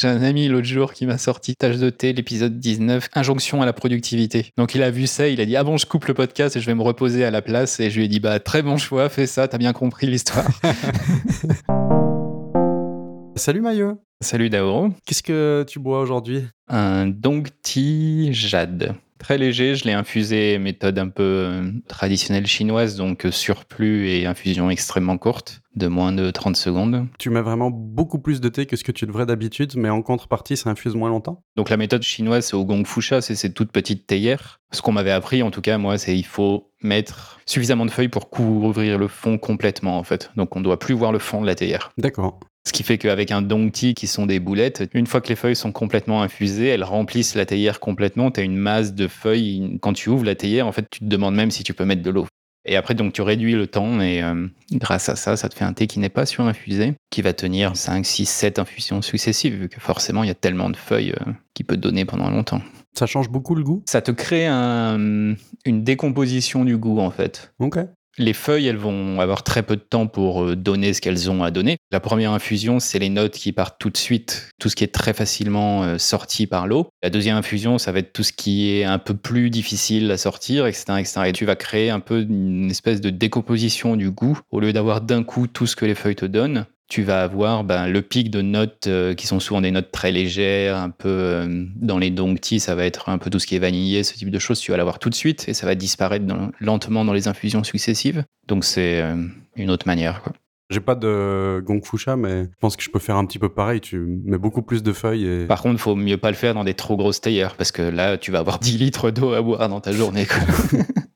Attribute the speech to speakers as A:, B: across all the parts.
A: J'ai un ami l'autre jour qui m'a sorti Tâche de thé, l'épisode 19, Injonction à la productivité. Donc il a vu ça, il a dit Ah bon, je coupe le podcast et je vais me reposer à la place. Et je lui ai dit Bah, très bon choix, fais ça, t'as bien compris l'histoire.
B: Salut Maillot.
A: Salut Daoro.
B: Qu'est-ce que tu bois aujourd'hui?
A: Un Dongti Jade. Très léger, je l'ai infusé méthode un peu euh, traditionnelle chinoise, donc euh, surplus et infusion extrêmement courte, de moins de 30 secondes.
B: Tu mets vraiment beaucoup plus de thé que ce que tu devrais d'habitude, mais en contrepartie, ça infuse moins longtemps
A: Donc la méthode chinoise, c'est au gong fusha, c'est ces toutes petites théières. Ce qu'on m'avait appris, en tout cas, moi, c'est il faut mettre suffisamment de feuilles pour couvrir le fond complètement, en fait. Donc on ne doit plus voir le fond de la théière.
B: D'accord.
A: Ce qui fait qu'avec un dongti, qui sont des boulettes, une fois que les feuilles sont complètement infusées, elles remplissent la théière complètement. Tu as une masse de feuilles. Quand tu ouvres la théière, en fait, tu te demandes même si tu peux mettre de l'eau. Et après, donc, tu réduis le temps et euh, grâce à ça, ça te fait un thé qui n'est pas surinfusé, qui va tenir 5, 6, 7 infusions successives, vu que forcément, il y a tellement de feuilles euh, qu'il peut donner pendant longtemps.
B: Ça change beaucoup le goût?
A: Ça te crée un- une décomposition du goût, en fait.
B: Ok.
A: Les feuilles, elles vont avoir très peu de temps pour euh, donner ce qu'elles ont à donner. La première infusion, c'est les notes qui partent tout de suite, tout ce qui est très facilement euh, sorti par l'eau. La deuxième infusion, ça va être tout ce qui est un peu plus difficile à sortir, etc., etc. Et tu vas créer un peu une espèce de décomposition du goût. Au lieu d'avoir d'un coup tout ce que les feuilles te donnent, tu vas avoir ben, le pic de notes euh, qui sont souvent des notes très légères, un peu euh, dans les dongti, ça va être un peu tout ce qui est vanillé, ce type de choses, tu vas l'avoir tout de suite et ça va disparaître dans- lentement dans les infusions successives. Donc c'est euh, une autre manière. Quoi.
B: J'ai pas de gong fusha, mais je pense que je peux faire un petit peu pareil. Tu mets beaucoup plus de feuilles et.
A: Par contre, faut mieux pas le faire dans des trop grosses théières parce que là, tu vas avoir 10 litres d'eau à boire dans ta journée. quoi.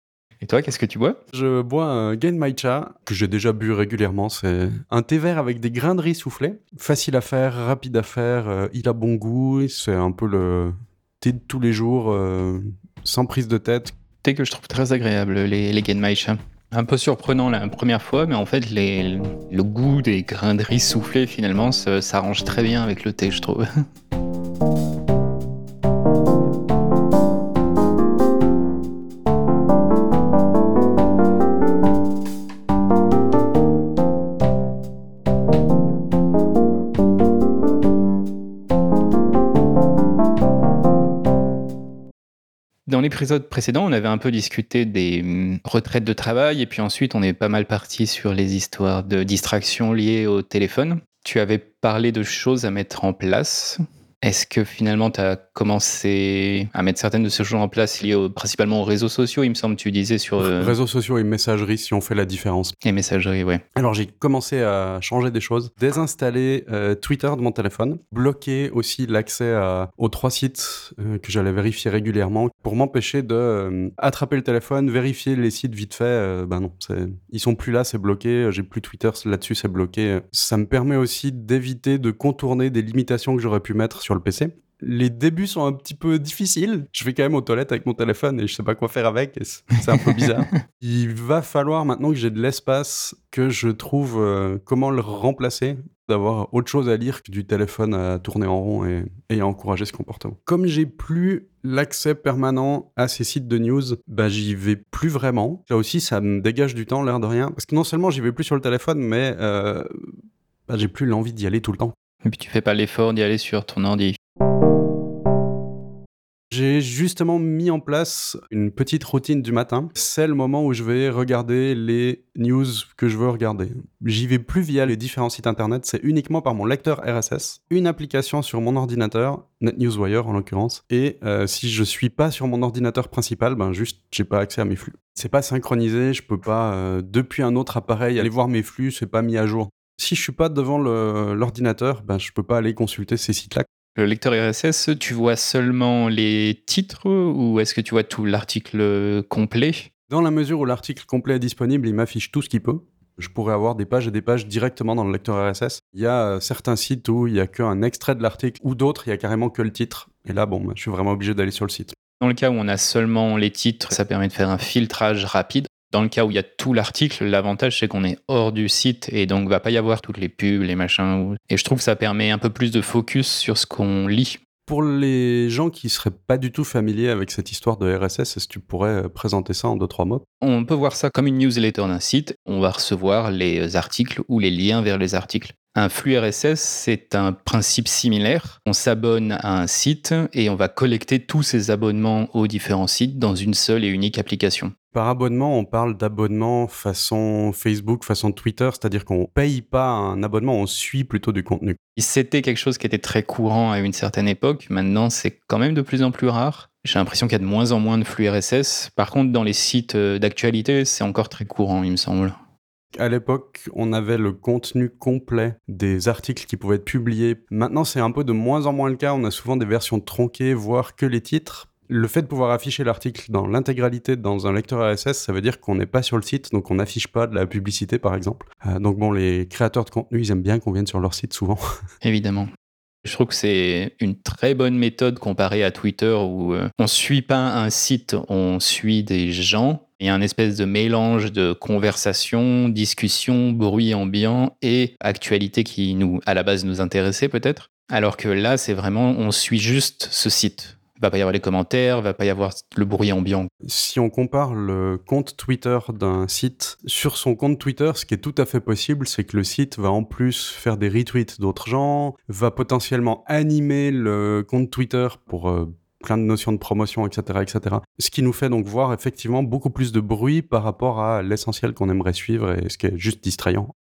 A: et toi, qu'est-ce que tu bois?
B: Je bois un Genmaicha que j'ai déjà bu régulièrement. C'est un thé vert avec des grains de riz soufflés. Facile à faire, rapide à faire. euh, il a bon goût. C'est un peu le thé de tous les jours, euh, sans prise de tête.
A: Thé que je trouve très agréable, les, les Genmaicha. Un peu surprenant la première fois, mais en fait, les- le goût des grains de riz soufflés, finalement, ça s'arrange très bien avec le thé, je trouve. l'épisode précédent, on avait un peu discuté des hum, retraites de travail et puis ensuite on est pas mal parti sur les histoires de distraction liées au téléphone. Tu avais parlé de choses à mettre en place. Est-ce que finalement tu as commencé à mettre certaines de ces choses en place liées au- principalement aux réseaux sociaux, il me semble, tu disais sur euh,
B: Réseaux sociaux et messagerie, si on fait la différence.
A: les messageries, ouais.
B: Alors j'ai commencé à changer des choses, désinstaller euh, Twitter de mon téléphone, bloquer aussi l'accès aux trois sites euh, que j'allais vérifier régulièrement pour m'empêcher de attraper le téléphone, vérifier les sites vite fait. ben non, ils sont plus là, c'est bloqué. J'ai plus Twitter là-dessus, c'est bloqué. Ça me permet aussi d'éviter de contourner des limitations que j'aurais pu mettre sur le PC. Les débuts sont un petit peu difficiles. Je vais quand même aux toilettes avec mon téléphone et je sais pas quoi faire avec. C'est c'est un peu bizarre. Il va falloir maintenant que j'ai de l'espace que je trouve euh, comment le remplacer, d'avoir autre chose à lire que du téléphone à tourner en rond et, et à encourager ce comportement. Comme j'ai plus l'accès permanent à ces sites de news, bah j'y vais plus vraiment. Là aussi, ça me dégage du temps, l'air de rien. Parce que non seulement j'y vais plus sur le téléphone, mais euh, bah, j'ai plus l'envie d'y aller tout le temps.
A: Et puis tu fais pas l'effort d'y aller sur ton ordi.
B: J'ai justement mis en place une petite routine du matin. C'est le moment où je vais regarder les news que je veux regarder. J'y vais plus via les différents sites internet, c'est uniquement par mon lecteur RSS, une application sur mon ordinateur, NetNewsWire en l'occurrence, et euh, si je suis pas sur mon ordinateur principal, ben juste j'ai pas accès à mes flux. C'est pas synchronisé, je peux pas euh, depuis un autre appareil aller voir mes flux, c'est pas mis à jour. Si je suis pas devant l'ordinateur, ben je peux pas aller consulter ces sites-là.
A: Le lecteur RSS, tu vois seulement les titres ou est-ce que tu vois tout l'article complet?
B: Dans la mesure où l'article complet est disponible, il m'affiche tout ce qu'il peut. Je pourrais avoir des pages et des pages directement dans le lecteur RSS. Il y a euh, certains sites où il y a qu'un extrait de l'article, ou d'autres, il y a carrément que le titre. Et là, bon, bah, je suis vraiment obligé d'aller sur le site.
A: Dans le cas où on a seulement les titres, ça permet de faire un filtrage rapide. Dans le cas où il y a tout l'article, l'avantage c'est qu'on est hors du site et donc va pas y avoir toutes les pubs, les machins. Et je trouve que ça permet un peu plus de focus sur ce qu'on lit.
B: Pour les gens qui seraient pas du tout familiers avec cette histoire de RSS, est-ce que tu pourrais euh, présenter ça en deux, trois mots?
A: On peut voir ça comme une newsletter d'un site. On va recevoir les articles ou les liens vers les articles. Un flux RSS, c'est un principe similaire. On s'abonne à un site et on va collecter tous ces abonnements aux différents sites dans une seule et unique application.
B: Par abonnement, on parle d'abonnement façon Facebook, façon Twitter, c'est-à-dire qu'on paye pas un abonnement, on suit plutôt du contenu.
A: C'était quelque chose qui était très courant à une certaine époque. Maintenant, c'est quand même de plus en plus rare. J'ai l'impression qu'il y a de moins en moins de flux RSS. Par contre, dans les sites euh, d'actualité, c'est encore très courant, il me semble.
B: À l'époque, on avait le contenu complet des articles qui pouvaient être publiés. Maintenant, c'est un peu de moins en moins le cas. On a souvent des versions tronquées, voire que les titres. Le fait de pouvoir afficher l'article dans l'intégralité dans un lecteur RSS, ça veut dire qu'on n'est pas sur le site, donc on n'affiche pas de la publicité par exemple. Euh, donc bon, les créateurs de contenu, ils aiment bien qu'on vienne sur leur site souvent.
A: Évidemment. Je trouve que c'est une très bonne méthode comparée à Twitter où euh, on suit pas un site, on suit des gens. Il y a un espèce de mélange de conversation, discussion, bruit ambiant et actualité qui nous, à la base, nous intéressait peut-être. Alors que là, c'est vraiment, on suit juste ce site va pas y avoir les commentaires, va pas y avoir le bruit ambiant.
B: Si on compare le compte Twitter d'un site sur son compte Twitter, ce qui est tout à fait possible, c'est que le site va en plus faire des retweets d'autres gens, va potentiellement animer le compte Twitter pour euh, plein de notions de promotion, etc., etc. Ce qui nous fait donc voir effectivement beaucoup plus de bruit par rapport à l'essentiel qu'on aimerait suivre et ce qui est juste distrayant.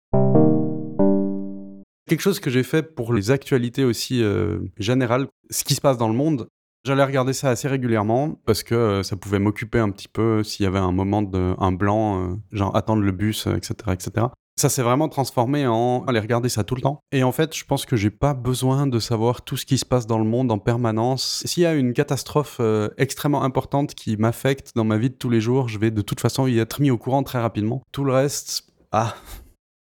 B: Quelque chose que j'ai fait pour les actualités aussi euh, générales, ce qui se passe dans le monde, J'allais regarder ça assez régulièrement parce que euh, ça pouvait m'occuper un petit peu s'il y avait un moment de un blanc, euh, genre attendre le bus, etc., euh, etc. Ça s'est vraiment transformé en aller regarder ça tout le temps. Et en fait, je pense que j'ai pas besoin de savoir tout ce qui se passe dans le monde en permanence. S'il y a une catastrophe extrêmement importante qui m'affecte dans ma vie de tous les jours, je vais de toute façon y être mis au courant très rapidement. Tout le reste, ah,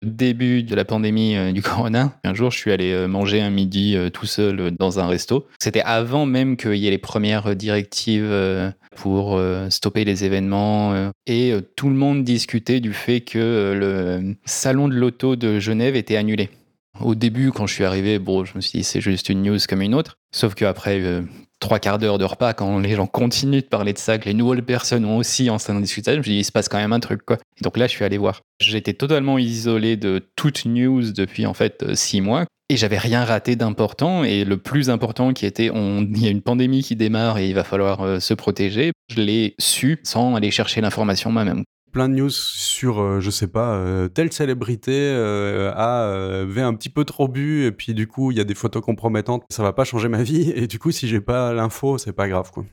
A: début de la pandémie euh, du corona, un jour, je suis allé euh, manger un midi euh, tout seul dans un resto. C'était avant même qu'il y ait les premières directives pour stopper les événements. Et tout le monde discutait du fait que le salon de l'auto de Genève était annulé. Au début, quand je suis arrivé, bon, je me suis dit c'est juste une news comme une autre. Sauf qu'après trois quarts d'heure de repas, quand les gens continuent de parler de ça, que les nouvelles personnes ont aussi en train de discuter, je me dis, il se passe quand même un truc, quoi. Et donc là, je suis allé voir. J'étais totalement isolé de toute news depuis, en fait, euh, six mois. Et j'avais rien raté d'important. Et le plus important qui était, on, il y a une pandémie qui démarre et il va falloir euh, se protéger. Je l'ai su sans aller chercher l'information moi-même
B: plein de news sur, euh, je sais pas, euh, telle célébrité euh, a avait un petit peu trop bu et puis du coup il y a des photos compromettantes. Ça va pas changer ma vie et du coup si j'ai pas l'info c'est pas grave quoi.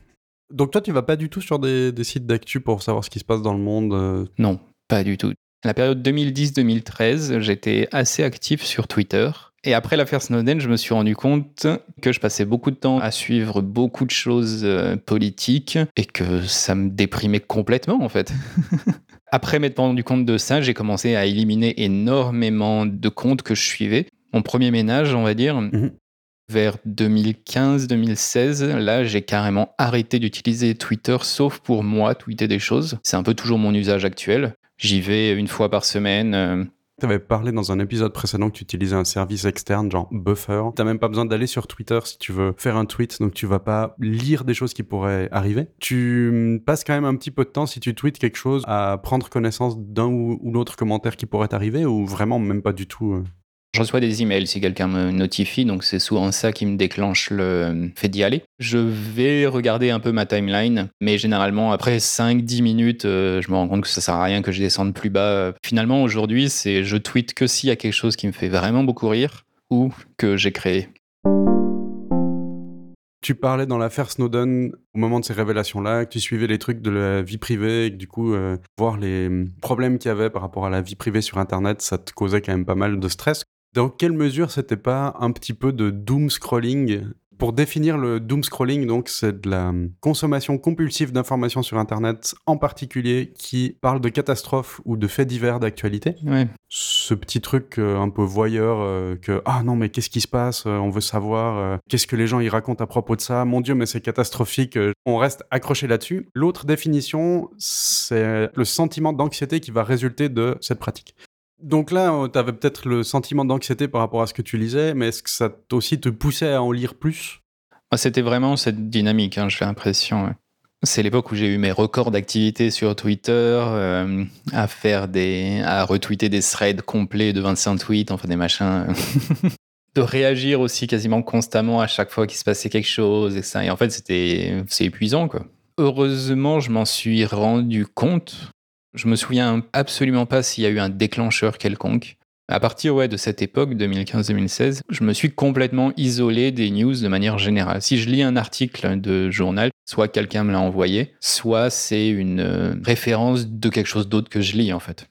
B: Donc toi tu vas pas du tout sur des, des sites d'actu pour savoir ce qui se passe dans le monde
A: Non, pas du tout. La période 2010-2013, j'étais assez actif sur Twitter. Et après l'affaire Snowden, je me suis rendu compte que je passais beaucoup de temps à suivre beaucoup de choses politiques et que ça me déprimait complètement en fait. Après m'être rendu compte de ça, j'ai commencé à éliminer énormément de comptes que je suivais. Mon premier ménage, on va dire, mhm. vers 2015-2016, là, j'ai carrément arrêté d'utiliser Twitter, sauf pour moi, tweeter des choses. C'est un peu toujours mon usage actuel. J'y vais une fois par semaine.
B: Tu avais parlé dans un épisode précédent que tu utilisais un service externe, genre Buffer. Tu même pas besoin d'aller sur Twitter si tu veux faire un tweet, donc tu vas pas lire des choses qui pourraient arriver. Tu passes quand même un petit peu de temps si tu tweets quelque chose à prendre connaissance d'un ou, l'autre commentaire qui pourrait arriver ou vraiment même pas du tout euh?
A: Je reçois des emails si quelqu'un me notifie, donc c'est souvent ça qui me déclenche le fait d'y aller. Je vais regarder un peu ma timeline, mais généralement après 5-10 minutes, euh, je me rends compte que ça sert à rien que je descende plus bas. Finalement aujourd'hui, c'est je tweete que s'il y a quelque chose qui me fait vraiment beaucoup rire ou que j'ai créé.
B: Tu parlais dans l'affaire Snowden au moment de ces révélations-là, que tu suivais les trucs de la vie privée et que du coup, euh, voir les problèmes qu'il y avait par rapport à la vie privée sur Internet, ça te causait quand même pas mal de stress. Dans quelle mesure c'était pas un petit peu de doom scrolling? Pour définir le doom scrolling, donc, c'est de la consommation compulsive d'informations sur Internet, en particulier qui parle de catastrophes ou de faits divers d'actualité. Ce petit truc euh, un peu voyeur euh, que ah non mais qu'est-ce qui se passe? Euh, On veut savoir qu'est-ce que les gens y racontent à propos de ça? Mon Dieu, mais c'est catastrophique. on reste accroché là-dessus. L'autre définition, c'est le sentiment d'anxiété qui va résulter de cette pratique. Donc là, euh, tu avais peut-être le sentiment d'anxiété par rapport à ce que tu lisais, mais est-ce que ça aussi te poussait à en lire plus?
A: C'était vraiment cette dynamique, hein, j'ai l'impression. C'est l'époque où j'ai eu mes records d'activité sur Twitter, euh, à faire des, à retweeter des threads complets de 25 tweets, enfin des machins. de réagir aussi quasiment constamment à chaque fois qu'il se passait quelque chose et ça. Et en fait, c'était, c'est épuisant, quoi. Heureusement, je m'en suis rendu compte. Je me souviens absolument pas s'il y a eu un déclencheur quelconque. À partir ouais, de cette époque, 2015-2016, je me suis complètement isolé des news de manière générale. Si je lis un article de journal, soit quelqu'un me l'a envoyé, soit c'est une euh, référence de quelque chose d'autre que je lis en fait.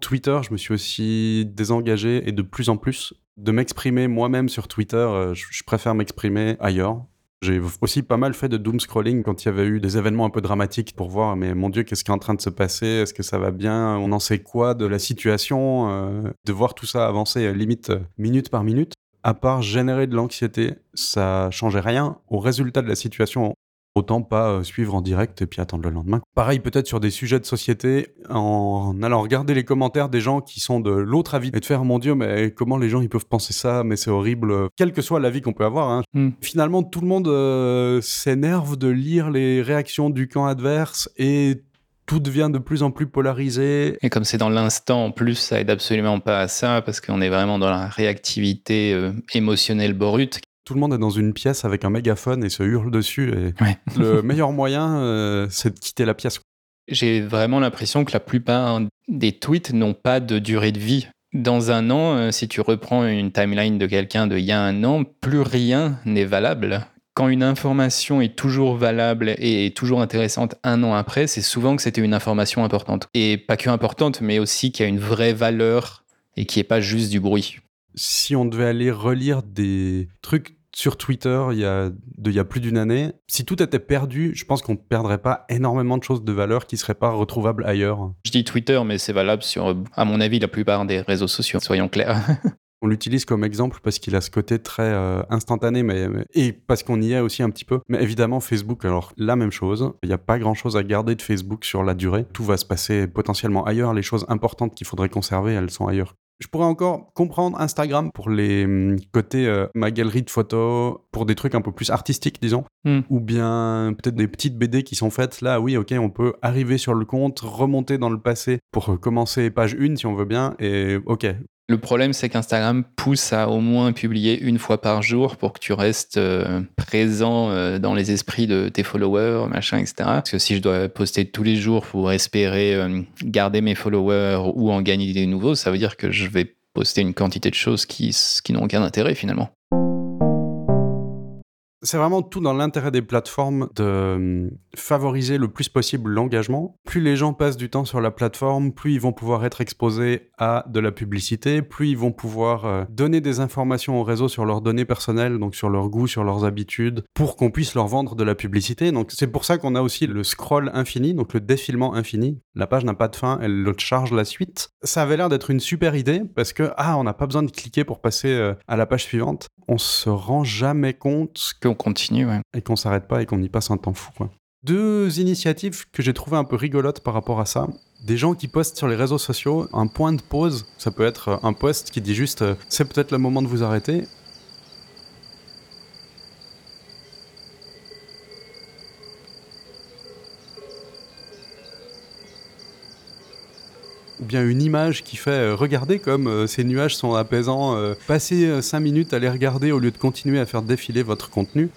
B: Twitter, je me suis aussi désengagé et de plus en plus de m'exprimer moi-même sur Twitter. Euh, je préfère m'exprimer ailleurs. J'ai aussi pas mal fait de doom scrolling quand il y avait eu des événements un peu dramatiques pour voir, mais mon Dieu, qu'est-ce qui est en train de se passer? Est-ce que ça va bien? On en sait quoi de la situation euh, De voir tout ça avancer euh, limite euh, minute par minute? À part générer de l'anxiété, ça changeait rien au résultat de la situation Autant pas euh, suivre en direct et puis attendre le lendemain. Pareil peut-être sur des sujets de société, en allant regarder les commentaires des gens qui sont de l'autre avis et de faire mon Dieu mais comment les gens ils peuvent penser ça mais c'est horrible, quel que soit l'avis qu'on peut avoir. Hein. Hmm. Finalement tout le monde euh, s'énerve de lire les réactions du camp adverse et tout devient de plus en plus polarisé.
A: Et comme c'est dans l'instant, en plus, ça aide absolument pas à ça, parce qu'on est vraiment dans la réactivité euh, émotionnelle brute
B: tout le monde est dans une pièce avec un mégaphone et se hurle dessus. Et le meilleur moyen, euh, c'est de quitter la pièce.
A: J'ai vraiment l'impression que la plupart des tweets n'ont pas de durée de vie. Dans un an, euh, si tu reprends une timeline de quelqu'un d'il y a un an, plus rien n'est valable. Quand une information est toujours valable et toujours intéressante un an après, c'est souvent que c'était une information importante. Et pas que importante, mais aussi qui a une vraie valeur et qui n'est pas juste du bruit
B: si on devait aller relire des trucs sur Twitter il y a, il y a plus d'une année, si tout était perdu, je pense qu'on ne perdrait pas énormément de choses de valeur qui ne seraient pas retrouvables ailleurs.
A: Je dis Twitter, mais c'est valable sur, à mon avis, la plupart des réseaux sociaux, soyons clairs.
B: On l'utilise comme exemple parce qu'il a ce côté très euh, instantané, mais, et parce qu'on y est aussi un petit peu. Mais évidemment, Facebook, alors la même chose. Il n'y a pas grand-chose à garder de Facebook sur la durée. Tout va se passer potentiellement ailleurs. Les choses importantes qu'il faudrait conserver, elles sont ailleurs. Je pourrais encore comprendre Instagram pour les hum, côtés euh, ma galerie de photos, pour des trucs un peu plus artistiques, disons, hmm. ou bien peut-être des petites BD qui sont faites là. Oui, ok, on peut arriver sur le compte, remonter dans le passé pour commencer page 1 si on veut bien, et ok,
A: le problème, c'est qu'Instagram pousse à au moins publier une fois par jour pour que tu restes euh, présent euh, dans les esprits de tes followers, machin, etc. Parce que si je dois poster tous les jours pour espérer euh, garder mes followers ou en gagner des nouveaux, ça veut dire que je vais poster une quantité de choses qui, qui n'ont aucun intérêt finalement.
B: C'est vraiment tout dans l'intérêt des plateformes de euh, favoriser le plus possible l'engagement. Plus les gens passent du temps sur la plateforme, plus ils vont pouvoir être exposés à de la publicité, plus ils vont pouvoir euh, donner des informations au réseau sur leurs données personnelles, donc sur leurs goûts, sur leurs habitudes, pour qu'on puisse leur vendre de la publicité. Donc c'est pour ça qu'on a aussi le scroll infini, donc le défilement infini. La page n'a pas de fin, elle le charge la suite. Ça avait l'air d'être une super idée parce que ah, on n'a pas besoin de cliquer pour passer euh, à la page suivante. On se rend jamais compte
A: que continue,
B: Et qu'on s'arrête pas et qu'on y passe un temps fou, quoi. Deux initiatives que j'ai trouvé un peu rigolotes par rapport à ça. Des gens qui postent sur les réseaux sociaux un point de pause. Ça peut être un post qui dit juste euh, c'est peut-être le moment de vous arrêter. Une image qui fait euh, regarder comme euh, ces nuages sont apaisants, passez 5 minutes à les regarder au lieu de continuer à faire défiler votre contenu.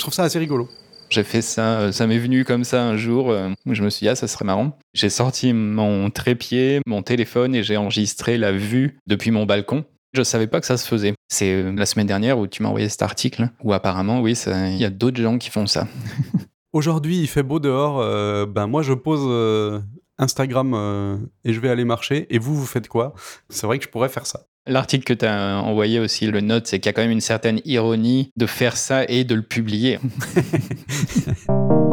B: Je trouve ça assez rigolo.
A: J'ai fait ça, euh, ça m'est venu comme ça un jour. Euh, où je me suis dit, ah, ça serait marrant. J'ai sorti mon trépied, mon téléphone et j'ai enregistré la vue depuis mon balcon. Je savais pas que ça se faisait. C'est euh, la semaine dernière où tu m'as envoyé cet article où apparemment, oui, il y a d'autres gens qui font ça.
B: Aujourd'hui, il fait beau dehors. ben moi, je pose Instagram et je vais aller marcher. Et vous, vous faites quoi? C'est vrai que je pourrais faire ça.
A: L'article que tu as envoyé aussi, le note, c'est qu'il y a quand même une certaine ironie de faire ça et de le publier.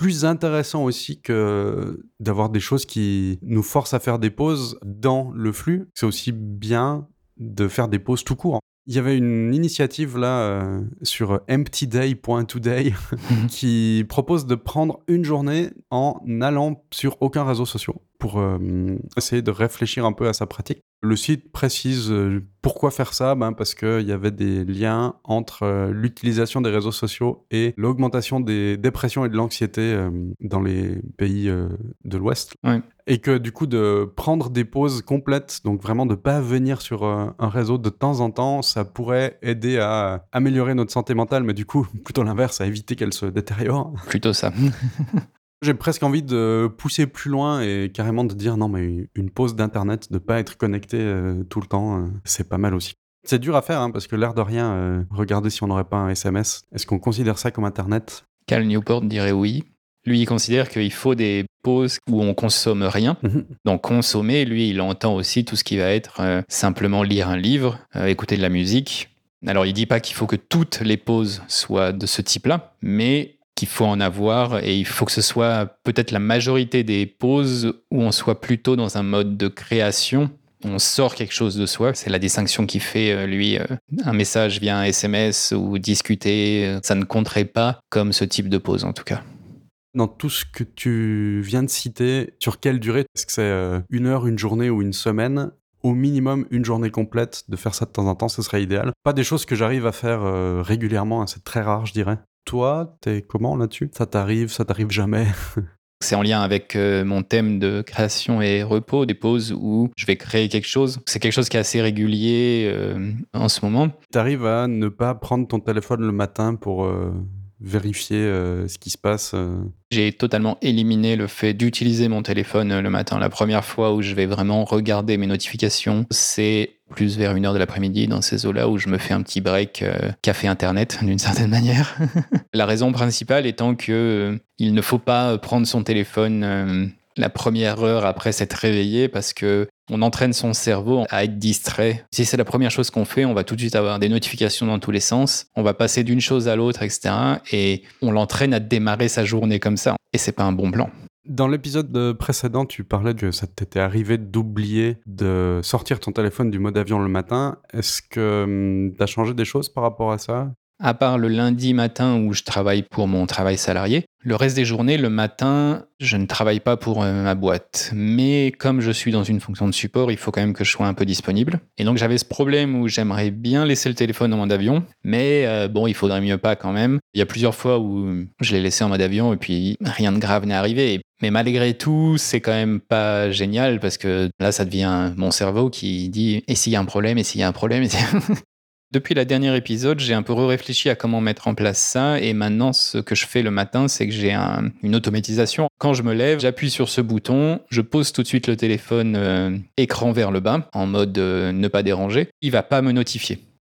B: Plus intéressant aussi que d'avoir des choses qui nous forcent à faire des pauses dans le flux, c'est aussi bien de faire des pauses tout court. Il y avait une initiative là euh, sur emptyday.today qui propose de prendre une journée en allant sur aucun réseau social pour essayer de réfléchir un peu à sa pratique. Le site précise pourquoi faire ça? Ben Parce qu'il y avait des liens entre l'utilisation des réseaux sociaux et l'augmentation des dépressions et de l'anxiété dans les pays de l'Ouest. Et que du coup, de prendre des pauses complètes, donc vraiment de pas venir sur un réseau de temps en temps, ça pourrait aider à améliorer notre santé mentale, mais du coup, plutôt l'inverse, à éviter qu'elle se détériore.
A: Plutôt ça.
B: J'ai presque envie de pousser plus loin et carrément de dire non, mais une pause d'internet, de pas être connecté euh, tout le temps, euh, c'est pas mal aussi. C'est dur à faire hein, parce que l'air de rien, euh, regardez si on n'aurait pas un SMS. Est-ce qu'on considère ça comme internet?
A: Cal Newport dirait oui. Lui, il considère qu'il faut des pauses où on consomme rien. Mhm. Donc consommer, lui, il entend aussi tout ce qui va être simplement lire un livre, écouter de la musique. Alors il dit pas qu'il faut que toutes les pauses soient de ce type-là, mais qu'il faut en avoir et il faut que ce soit peut-être la majorité des pauses où on soit plutôt dans un mode de création. On sort quelque chose de soi. C'est la distinction qui fait, euh, lui, euh, un message via un SMS ou discuter. Euh, ça ne compterait pas comme ce type de pause, en tout cas.
B: Dans tout ce que tu viens de citer, sur quelle durée Est-ce que c'est une heure, une journée ou une semaine? Au minimum une journée complète, de faire ça de temps en temps, ce serait idéal. Pas des choses que j'arrive à faire régulièrement, hein, c'est très rare, je dirais. Toi, t'es comment là-dessus? Ça t'arrive, ça t'arrive jamais?
A: C'est en lien avec euh, mon thème de création et repos, des pauses où je vais créer quelque chose. C'est quelque chose qui est assez régulier euh, en ce moment.
B: T'arrives à ne pas prendre ton téléphone le matin pour euh, vérifier ce qui se passe
A: J'ai totalement éliminé le fait d'utiliser mon téléphone le matin. La première fois où je vais vraiment regarder mes notifications, c'est plus vers une heure de l'après-midi dans ces eaux-là où je me fais un petit break euh, café internet d'une certaine manière. la raison principale étant que euh, il ne faut pas prendre son téléphone euh, la première heure après s'être réveillé parce que on entraîne son cerveau à être distrait. Si c'est la première chose qu'on fait, on va tout de suite avoir des notifications dans tous les sens. On va passer d'une chose à l'autre, etc. Et on l'entraîne à démarrer sa journée comme ça. Et c'est pas un bon plan.
B: Dans l'épisode précédent, tu parlais que ça t'était arrivé d'oublier de sortir ton téléphone du mode avion le matin. Est-ce que hum, tu as changé des choses par rapport à ça?
A: À part le lundi matin où je travaille pour mon travail salarié, le reste des journées, le matin, je ne travaille pas pour euh, ma boîte. Mais comme je suis dans une fonction de support, il faut quand même que je sois un peu disponible. Et donc j'avais ce problème où j'aimerais bien laisser le téléphone en mode avion, mais euh, bon, il faudrait mieux pas quand même. Il y a plusieurs fois où je l'ai laissé en mode avion et puis rien de grave n'est arrivé. Mais malgré tout, c'est quand même pas génial parce que là, ça devient mon cerveau qui dit et s'il y a un problème, et s'il y a un problème. Depuis la dernière épisode, j'ai un peu réfléchi à comment mettre en place ça. Et maintenant, ce que je fais le matin, c'est que j'ai une automatisation. Quand je me lève, j'appuie sur ce bouton, je pose tout de suite le téléphone euh, écran vers le bas, en mode euh, ne pas déranger. Il va pas me notifier.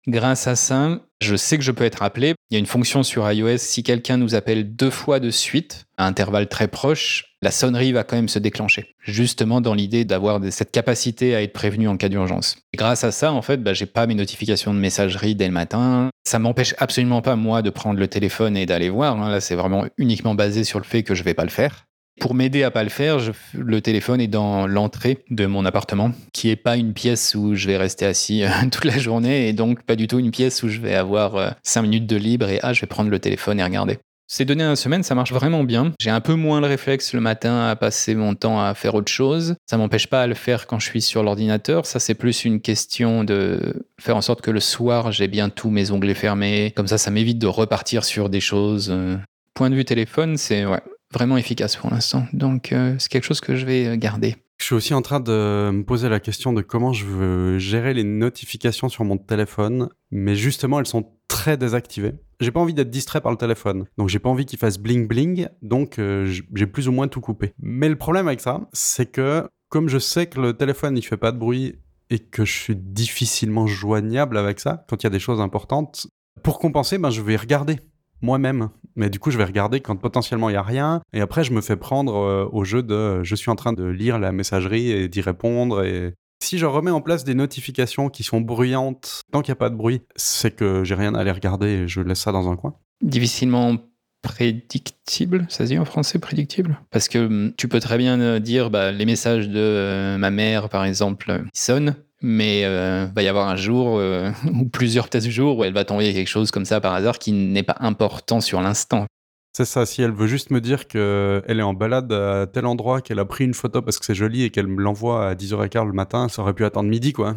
A: Grâce à ça, je sais que je peux être appelé. Il y a une fonction sur iOS, si quelqu'un nous appelle deux fois de suite, à intervalles très proches, la sonnerie va quand même se déclencher. Justement dans l'idée d'avoir cette capacité à être prévenu en cas d'urgence. Grâce à ça, en fait, bah, j'ai pas mes notifications de messagerie dès le matin. Ça m'empêche absolument pas, moi, de prendre le téléphone et d'aller voir. Hein. Là, c'est vraiment uniquement basé sur le fait que je vais pas le faire. Pour m'aider à pas le faire, le téléphone est dans l'entrée de mon appartement, qui est pas une pièce où je vais rester assis euh, toute la journée, et donc pas du tout une pièce où je vais avoir 5 euh, minutes de libre et ah, je vais prendre le téléphone et regarder. Ces données à semaine, ça marche vraiment bien. J'ai un peu moins le réflexe le matin à passer mon temps à faire autre chose. Ça m'empêche pas à le faire quand je suis sur l'ordinateur. Ça, c'est plus une question de faire en sorte que le soir, j'ai bien tous mes onglets fermés. Comme ça, ça m'évite de repartir sur des choses. Euh. Point de vue téléphone, c'est ouais, vraiment efficace pour l'instant. Donc euh, c'est quelque chose que je vais euh, garder.
B: Je suis aussi en train de me poser la question de comment je veux gérer les notifications sur mon téléphone, mais justement elles sont très désactivées. J'ai pas envie d'être distrait par le téléphone, donc j'ai pas envie qu'il fasse bling bling, donc euh, j'ai plus ou moins tout coupé. Mais le problème avec ça, c'est que comme je sais que le téléphone il fait pas de bruit et que je suis difficilement joignable avec ça quand il y a des choses importantes, pour compenser, ben je vais regarder moi-même. Mais du coup, je vais regarder quand potentiellement il n'y a rien. Et après, je me fais prendre euh, au jeu de je suis en train de lire la messagerie et d'y répondre. Et si je remets en place des notifications qui sont bruyantes, tant qu'il n'y a pas de bruit, c'est que j'ai rien à aller regarder et je laisse ça dans un coin.
A: Difficilement prédictible, ça se dit en français prédictible? Parce que hum, tu peux très bien euh, dire bah, les messages de euh, ma mère, par exemple, sonnent mais euh, va y avoir un jour euh, ou plusieurs peut-être jours où elle va tomber quelque chose comme ça par hasard qui n'est pas important sur l'instant.
B: C'est ça, si elle veut juste me dire qu'elle est en balade à tel endroit, qu'elle a pris une photo parce que c'est joli et qu'elle me l'envoie à 10h15 le matin, ça aurait pu attendre midi, quoi.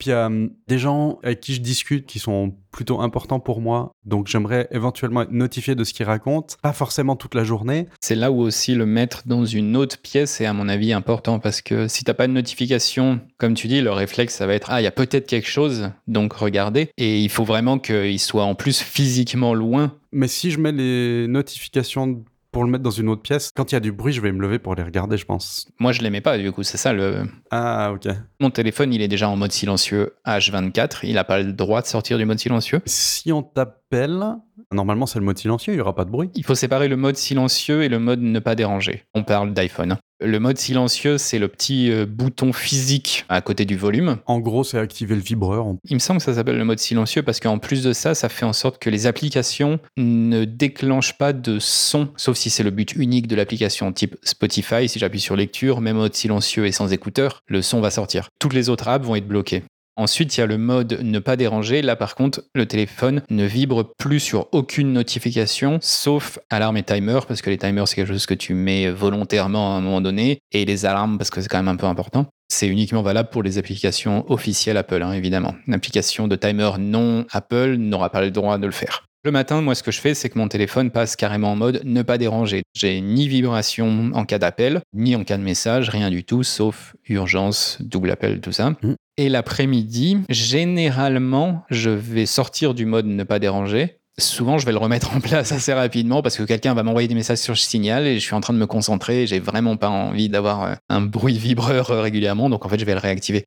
B: Puis il y a des gens avec qui je discute qui sont plutôt importants pour moi, donc j'aimerais éventuellement être notifié de ce qu'ils racontent, pas forcément toute la journée.
A: C'est là où aussi le mettre dans une autre pièce est à mon avis important parce que si t'as pas de notification, comme tu dis, le réflexe ça va être ah il y a peut-être quelque chose, donc regardez. Et il faut vraiment qu'il soit en plus physiquement loin.
B: Mais si je mets les notifications pour le mettre dans une autre pièce. Quand il y a du bruit, je vais me lever pour les regarder, je pense.
A: Moi, je l'aimais pas, du coup, c'est ça le.
B: Ah, ok.
A: Mon téléphone, il est déjà en mode silencieux H24. Il n'a pas le droit de sortir du mode silencieux.
B: Si on t'appelle, normalement, c'est le mode silencieux, il n'y aura pas de bruit.
A: Il faut séparer le mode silencieux et le mode ne pas déranger. On parle d'iPhone. Le mode silencieux, c'est le petit euh, bouton physique à côté du volume.
B: En gros, c'est activer le vibreur.
A: Il me semble que ça s'appelle le mode silencieux parce qu'en plus de ça, ça fait en sorte que les applications ne déclenchent pas de son, sauf si c'est le but unique de l'application, type Spotify. Si j'appuie sur lecture, même mode silencieux et sans écouteur, le son va sortir. Toutes les autres apps vont être bloquées. Ensuite, il y a le mode ne pas déranger. Là, par contre, le téléphone ne vibre plus sur aucune notification, sauf alarme et timer, parce que les timers, c'est quelque chose que tu mets volontairement à un moment donné, et les alarmes, parce que c'est quand même un peu important. C'est uniquement valable pour les applications officielles Apple, hein, évidemment. Une application de timer non Apple n'aura pas le droit de le faire. Le matin, moi, ce que je fais, c'est que mon téléphone passe carrément en mode ne pas déranger. J'ai ni vibration en cas d'appel, ni en cas de message, rien du tout, sauf urgence, double appel, tout ça. Et l'après-midi, généralement, je vais sortir du mode ne pas déranger. Souvent, je vais le remettre en place assez rapidement parce que quelqu'un va m'envoyer des messages sur signal et je suis en train de me concentrer. J'ai vraiment pas envie d'avoir euh, un bruit vibreur euh, régulièrement, donc en fait, je vais le réactiver.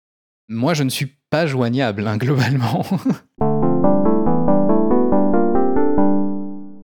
A: Moi, je ne suis pas joignable, hein, globalement.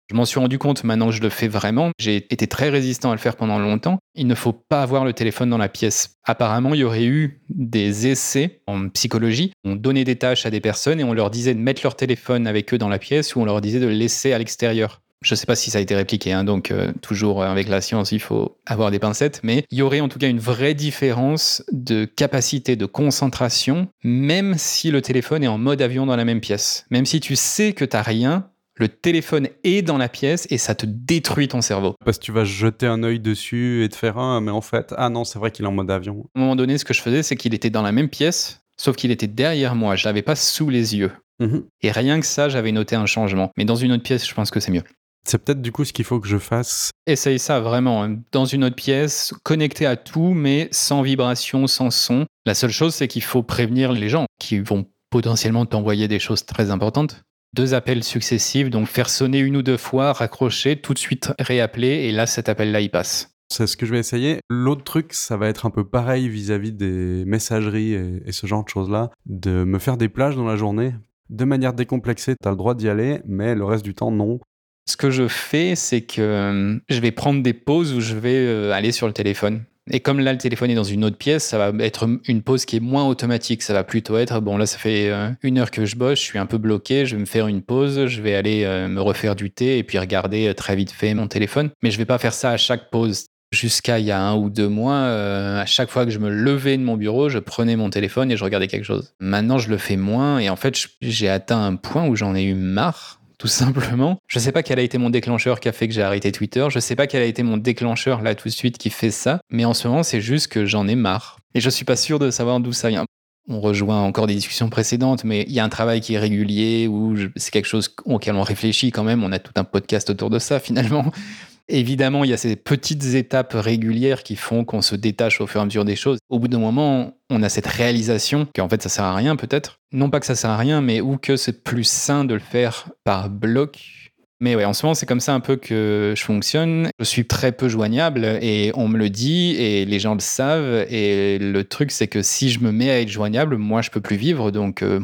A: Je m'en suis rendu compte maintenant que je le fais vraiment. J'ai été très résistant à le faire pendant longtemps. Il ne faut pas avoir le téléphone dans la pièce. Apparemment, il y aurait eu des essais en psychologie. On donnait des tâches à des personnes et on leur disait de mettre leur téléphone avec eux dans la pièce ou on leur disait de le laisser à l'extérieur. Je ne sais pas si ça a été répliqué, hein, donc euh, toujours avec la science, il faut avoir des pincettes, mais il y aurait en tout cas une vraie différence de capacité de concentration, même si le téléphone est en mode avion dans la même pièce. Même si tu sais que tu n'as rien, le téléphone est dans la pièce et ça te détruit ton cerveau.
B: Parce que tu vas jeter un œil dessus et te faire un, mais en fait, ah non, c'est vrai qu'il est en mode avion.
A: À un moment donné, ce que je faisais, c'est qu'il était dans la même pièce, sauf qu'il était derrière moi. Je l'avais pas sous les yeux. Mhm. Et rien que ça, j'avais noté un changement. Mais dans une autre pièce, je pense que c'est mieux.
B: C'est peut-être du coup ce qu'il faut que je fasse.
A: Essaye ça vraiment, hein. dans une autre pièce, connecté à tout, mais sans vibration, sans son. La seule chose, c'est qu'il faut prévenir les gens qui vont potentiellement t'envoyer des choses très importantes deux appels successifs, donc faire sonner une ou deux fois, raccrocher, tout de suite réappeler, et là, cet appel-là, il passe.
B: C'est ce que je vais essayer. L'autre truc, ça va être un peu pareil vis-à-vis des messageries et, ce genre de choses-là, de me faire des plages dans la journée. De manière décomplexée, tu as le droit d'y aller, mais le reste du temps, non.
A: Ce que je fais, c'est que euh, je vais prendre des pauses où je vais euh, aller sur le téléphone. Et comme là, le téléphone est dans une autre pièce, ça va être une pause qui est moins automatique. Ça va plutôt être, bon, là, ça fait euh, une heure que je bosse, je suis un peu bloqué, je vais me faire une pause, je vais aller euh, me refaire du thé et puis regarder euh, très vite fait mon téléphone. Mais je vais pas faire ça à chaque pause. Jusqu'à il y a un ou deux mois, à chaque fois que je me levais de mon bureau, je prenais mon téléphone et je regardais quelque chose. Maintenant, je le fais moins et en fait, j'ai atteint un point où j'en ai eu marre tout simplement. Je ne sais pas quel a été mon déclencheur qui a fait que j'ai arrêté Twitter. Je ne sais pas quel a été mon déclencheur là tout de suite qui fait ça. Mais en ce moment, c'est juste que j'en ai marre. Et je suis pas sûr de savoir d'où ça vient. On rejoint encore des discussions précédentes, mais il y a un travail qui est régulier ou c'est quelque chose auquel on réfléchit quand même. On a tout un podcast autour de ça finalement. Évidemment, il y a ces petites étapes régulières qui font qu'on se détache au fur et à mesure des choses. Au bout d'un moment, on a cette réalisation qu'en fait ça sert à rien peut-être. Non pas que ça sert à rien, mais ou que c'est plus sain de le faire par bloc. Mais ouais, en ce moment, c'est comme ça un peu que je fonctionne. Je suis très peu joignable et on me le dit et les gens le savent. Et le truc, c'est que si je me mets à être joignable, moi, je peux plus vivre. Donc, euh,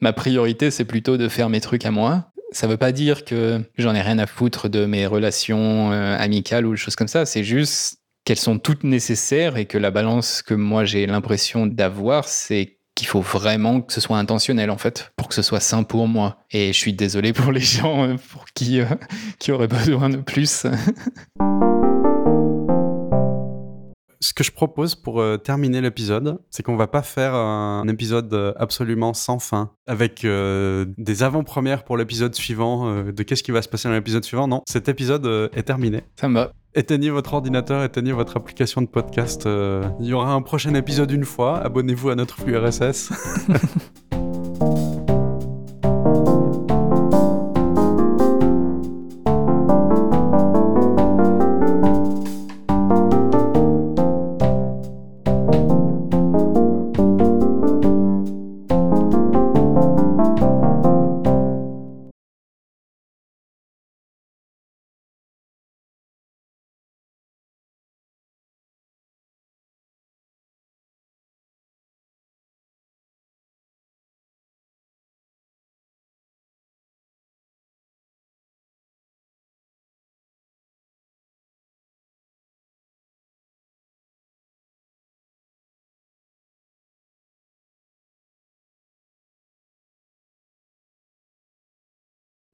A: ma priorité, c'est plutôt de faire mes trucs à moi. Ça veut pas dire que j'en ai rien à foutre de mes relations euh, amicales ou des choses comme ça. C'est juste qu'elles sont toutes nécessaires et que la balance que moi j'ai l'impression d'avoir, c'est qu'il faut vraiment que ce soit intentionnel en fait, pour que ce soit sain pour moi. Et je suis désolé pour les gens euh, pour qui, euh, qui auraient besoin de plus.
B: ce que je propose pour euh, terminer l'épisode, c'est qu'on va pas faire un épisode euh, absolument sans fin avec euh, des avant-premières pour l'épisode suivant, de qu'est-ce qui va se passer dans l'épisode suivant. Non, cet épisode est terminé.
A: Ça me va.
B: Éteignez votre ordinateur, éteignez votre application de podcast. Il y aura un prochain épisode une fois. Abonnez-vous à notre flux RSS.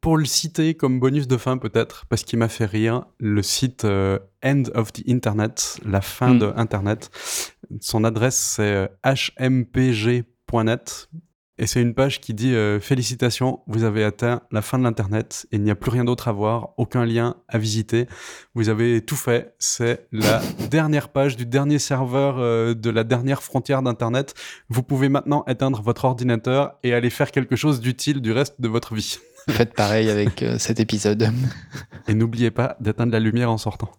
B: pour le citer comme bonus de fin peut-être, parce qu'il m'a fait rire, le site euh, End of the Internet, la fin hmm. de Internet. Son adresse c'est hmpg.net. Euh, et c'est une page qui dit euh, Félicitations, vous avez atteint la fin de l'Internet. Il n'y a plus rien d'autre à voir, aucun lien à visiter. Vous avez tout fait. C'est la dernière page du dernier serveur de la dernière frontière d'Internet. Vous pouvez maintenant éteindre votre ordinateur et aller faire quelque chose d'utile du reste de votre vie.
A: Faites pareil avec euh, cet épisode.
B: Et n'oubliez pas d'éteindre la lumière en sortant.